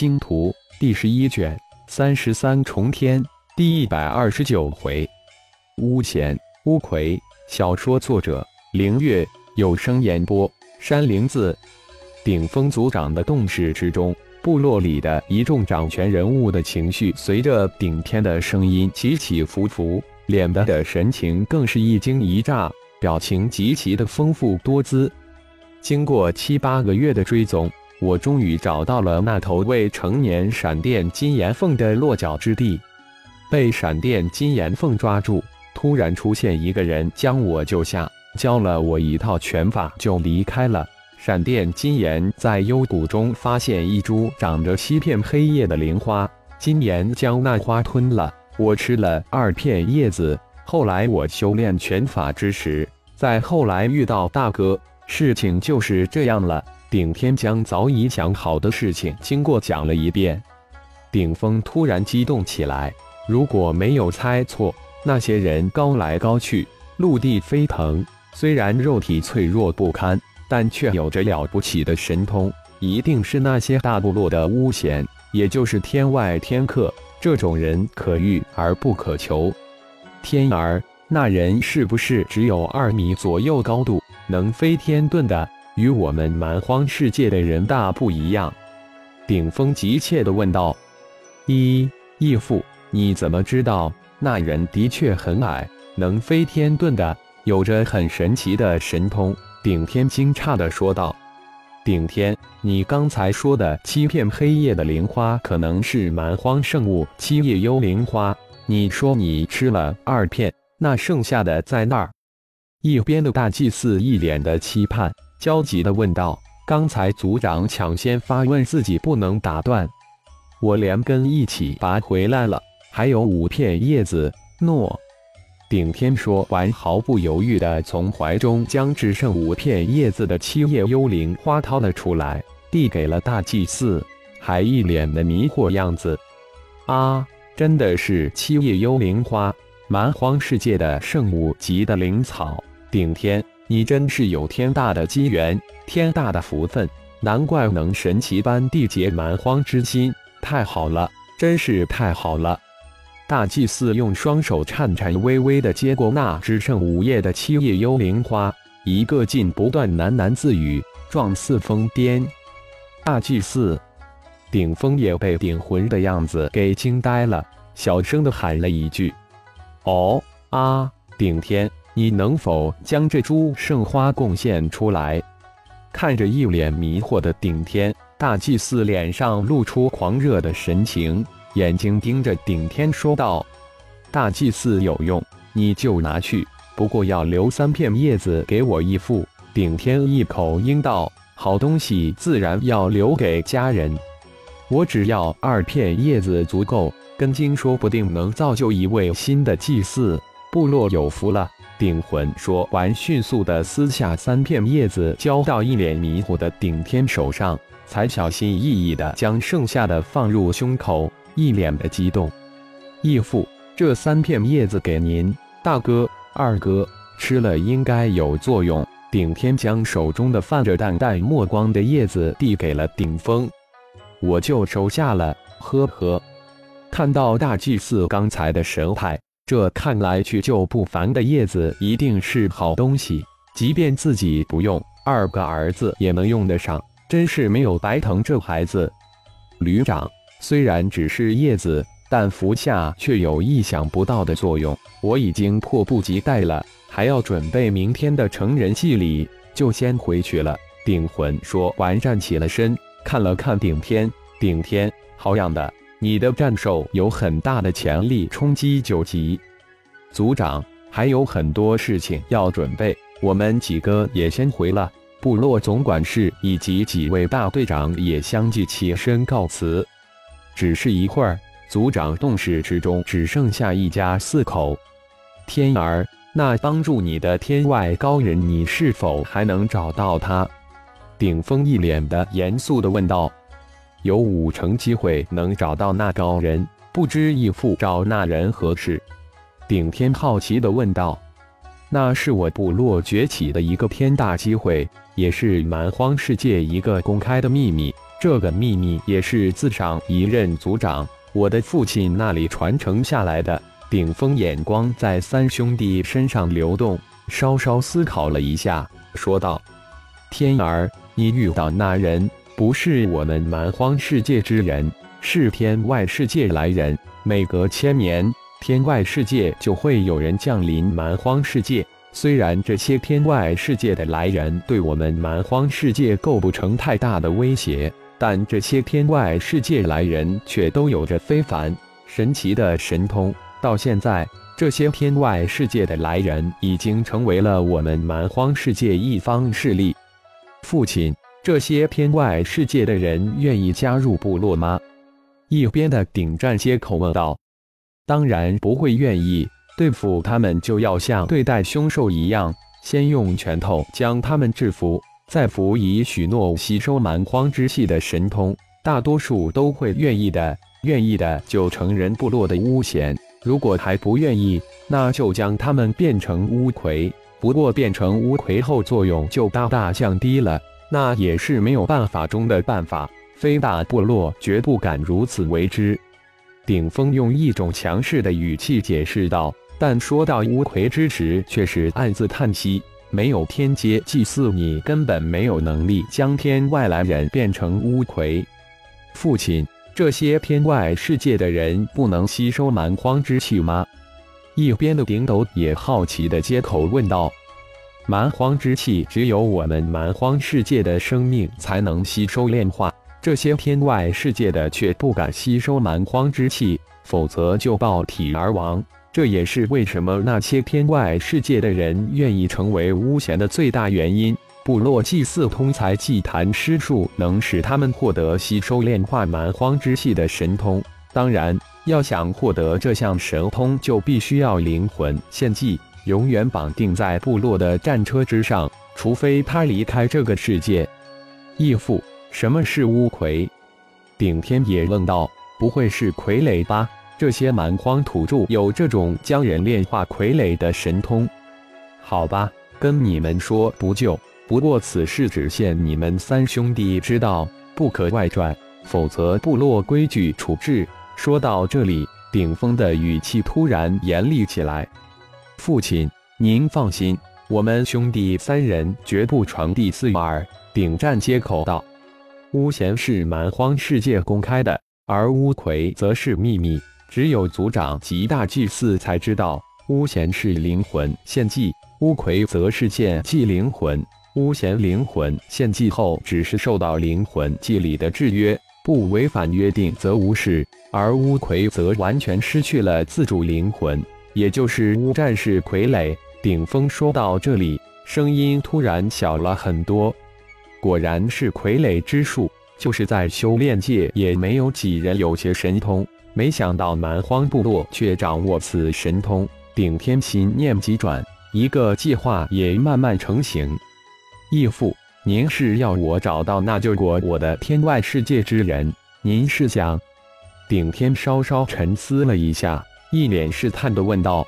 星图》第十一卷三十三重天第一百二十九回。巫贤乌魁，小说作者：凌月，有声演播：山灵子。顶峰族长的动势之中，部落里的一众掌权人物的情绪随着顶天的声音起起伏伏，脸的的神情更是一惊一乍，表情极其的丰富多姿。经过七八个月的追踪，我终于找到了那头未成年闪电金岩凤的落脚之地。被闪电金岩凤抓住，突然出现一个人将我救下，教了我一套拳法就离开了。闪电金岩在幽谷中发现一株长着七片黑叶的灵花，金岩将那花吞了。我吃了二片叶子。后来我修炼拳法之时，再后来遇到大哥，事情就是这样了。顶天将早已想好的事情经过讲了一遍。顶峰突然激动起来，如果没有猜错，那些人高来高去，陆地飞腾，虽然肉体脆弱不堪。但却有着了不起的神通，一定是那些大部落的巫贤，也就是天外天客。这种人可遇而不可求。天儿，那人是不是只有二米左右高度，能飞天遁的？与我们蛮荒世界的人大不一样。顶峰急切地问道：“一义父，你怎么知道那人的确很矮，能飞天遁的，有着很神奇的神通？”顶天惊诧地说道：“顶天，你刚才说的七片黑夜的灵花，可能是蛮荒圣物七叶幽灵花。你说你吃了二片，那剩下的在那儿？”一边的大祭司一脸的期盼，焦急地问道：“刚才族长抢先发问，自己不能打断，我连根一起拔回来了，还有五片叶子。”诺。顶天说完，毫不犹豫地从怀中将只剩五片叶子的七叶幽灵花掏了出来，递给了大祭司，还一脸的迷惑样子。啊，真的是七叶幽灵花，蛮荒世界的圣物级的灵草。顶天，你真是有天大的机缘，天大的福分，难怪能神奇般缔结蛮荒之心。太好了，真是太好了。大祭司用双手颤颤巍巍地接过那只剩五叶的七叶幽灵花，一个劲不断喃喃自语，状似疯癫。大祭司顶峰也被顶魂的样子给惊呆了，小声地喊了一句：“哦啊，顶天，你能否将这株圣花贡献出来？”看着一脸迷惑的顶天，大祭司脸上露出狂热的神情。眼睛盯着顶天说道：“大祭司有用，你就拿去。不过要留三片叶子给我义父。”顶天一口应道：“好东西自然要留给家人。我只要二片叶子足够，根茎说不定能造就一位新的祭祀，部落有福了。”顶魂说完，迅速的撕下三片叶子，交到一脸迷糊的顶天手上，才小心翼翼的将剩下的放入胸口。一脸的激动，义父，这三片叶子给您，大哥、二哥吃了应该有作用。顶天将手中的泛着淡淡墨光的叶子递给了顶峰，我就收下了。呵呵，看到大祭司刚才的神态，这看来去就不凡的叶子一定是好东西，即便自己不用，二个儿子也能用得上，真是没有白疼这孩子。旅长。虽然只是叶子，但服下却有意想不到的作用。我已经迫不及待了，还要准备明天的成人祭礼，就先回去了。顶魂说完，站起了身，看了看顶天。顶天，好样的！你的战兽有很大的潜力冲击九级。族长还有很多事情要准备，我们几个也先回了。部落总管事以及几位大队长也相继起身告辞。只是一会儿，族长洞室之中只剩下一家四口。天儿，那帮助你的天外高人，你是否还能找到他？顶峰一脸的严肃地问道。有五成机会能找到那高人，不知义父找那人何事？顶天好奇地问道。那是我部落崛起的一个天大机会，也是蛮荒世界一个公开的秘密。这个秘密也是自上一任族长我的父亲那里传承下来的。顶峰眼光在三兄弟身上流动，稍稍思考了一下，说道：“天儿，你遇到那人不是我们蛮荒世界之人，是天外世界来人。每隔千年，天外世界就会有人降临蛮荒世界。虽然这些天外世界的来人对我们蛮荒世界构不成太大的威胁，但这些天外世界来人却都有着非凡、神奇的神通。”到现在，这些天外世界的来人已经成为了我们蛮荒世界一方势力。父亲，这些天外世界的人愿意加入部落吗？一边的顶战接口问道：“当然不会愿意，对付他们就要像对待凶兽一样，先用拳头将他们制服，再辅以许诺吸收蛮荒之气的神通。大多数都会愿意的，愿意的就成人部落的巫贤。”如果还不愿意，那就将他们变成乌葵。不过变成乌葵后，作用就大大降低了，那也是没有办法中的办法。非大部落绝不敢如此为之。顶峰用一种强势的语气解释道，但说到乌葵之时，却是暗自叹息：没有天阶祭祀，你根本没有能力将天外来人变成乌葵。父亲。这些天外世界的人不能吸收蛮荒之气吗？一边的顶斗也好奇的接口问道：“蛮荒之气只有我们蛮荒世界的生命才能吸收炼化，这些天外世界的却不敢吸收蛮荒之气，否则就爆体而亡。这也是为什么那些天外世界的人愿意成为巫贤的最大原因。”部落祭祀通才祭坛施术，能使他们获得吸收炼化蛮荒之气的神通。当然，要想获得这项神通，就必须要灵魂献祭，永远绑定在部落的战车之上，除非他离开这个世界。义父，什么是乌葵？顶天也问道。不会是傀儡吧？这些蛮荒土著有这种将人炼化傀儡的神通？好吧，跟你们说不就。不过此事只限你们三兄弟知道，不可外传，否则部落规矩处置。说到这里，顶峰的语气突然严厉起来：“父亲，您放心，我们兄弟三人绝不传递四耳。”顶战接口道：“巫贤是蛮荒世界公开的，而巫魁则是秘密，只有族长及大祭司才知道。巫贤是灵魂献祭，巫魁则是献祭灵魂。”巫贤灵魂献祭后，只是受到灵魂祭礼的制约，不违反约定则无事；而乌魁则完全失去了自主灵魂，也就是乌战士傀儡。顶峰说到这里，声音突然小了很多。果然是傀儡之术，就是在修炼界也没有几人有些神通，没想到蛮荒部落却掌握此神通。顶天心念急转，一个计划也慢慢成型。义父，您是要我找到那救过我的天外世界之人？您是想？顶天稍稍沉思了一下，一脸试探的问道：“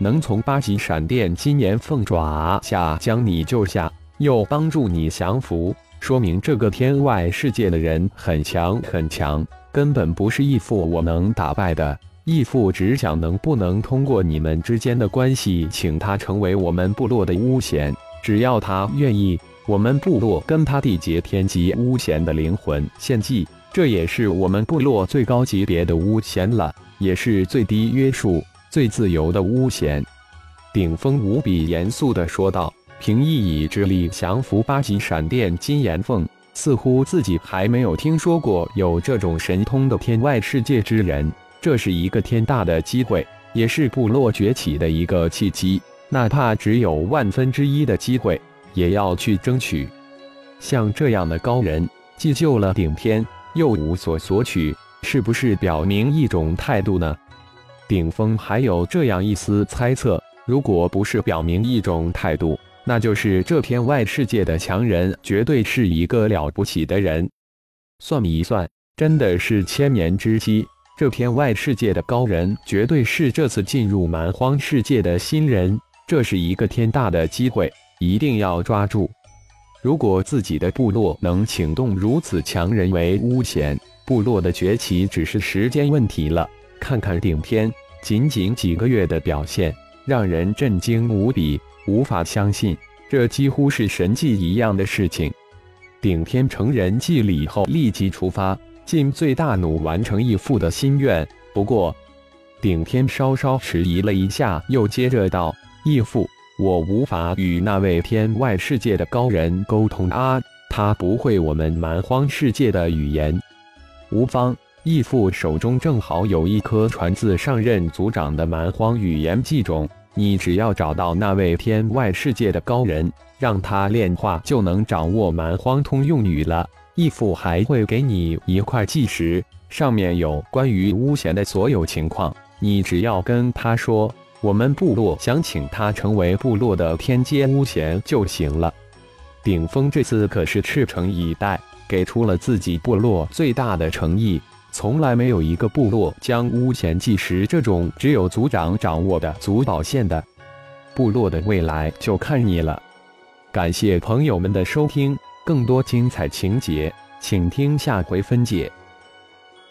能从八级闪电金岩凤爪下将你救下，又帮助你降服，说明这个天外世界的人很强很强，根本不是义父我能打败的。义父只想能不能通过你们之间的关系，请他成为我们部落的巫贤。”只要他愿意，我们部落跟他缔结天级巫贤的灵魂献祭，这也是我们部落最高级别的巫贤了，也是最低约束、最自由的巫贤。顶峰无比严肃地说道：“凭一己之力降服八级闪电金岩凤，似乎自己还没有听说过有这种神通的天外世界之人。这是一个天大的机会，也是部落崛起的一个契机。”哪怕只有万分之一的机会，也要去争取。像这样的高人，既救了顶天，又无所索取，是不是表明一种态度呢？顶峰还有这样一丝猜测：如果不是表明一种态度，那就是这片外世界的强人绝对是一个了不起的人。算一算，真的是千年之机。这片外世界的高人，绝对是这次进入蛮荒世界的新人。这是一个天大的机会，一定要抓住。如果自己的部落能请动如此强人为巫贤，部落的崛起只是时间问题了。看看顶天，仅仅几个月的表现，让人震惊无比，无法相信，这几乎是神迹一样的事情。顶天成人祭礼后，立即出发，尽最大努完成义父的心愿。不过，顶天稍稍迟疑了一下，又接着道：“义父，我无法与那位天外世界的高人沟通啊，他不会我们蛮荒世界的语言。”吴方义父手中正好有一颗传自上任族长的蛮荒语言记种，你只要找到那位天外世界的高人，让他炼化，就能掌握蛮荒通用语了。义父还会给你一块计时，上面有关于巫贤的所有情况。你只要跟他说，我们部落想请他成为部落的天阶巫贤就行了。顶峰这次可是赤诚以待，给出了自己部落最大的诚意。从来没有一个部落将巫贤计时这种只有族长掌握的族宝献的，部落的未来就看你了。感谢朋友们的收听，更多精彩情节，请听下回分解。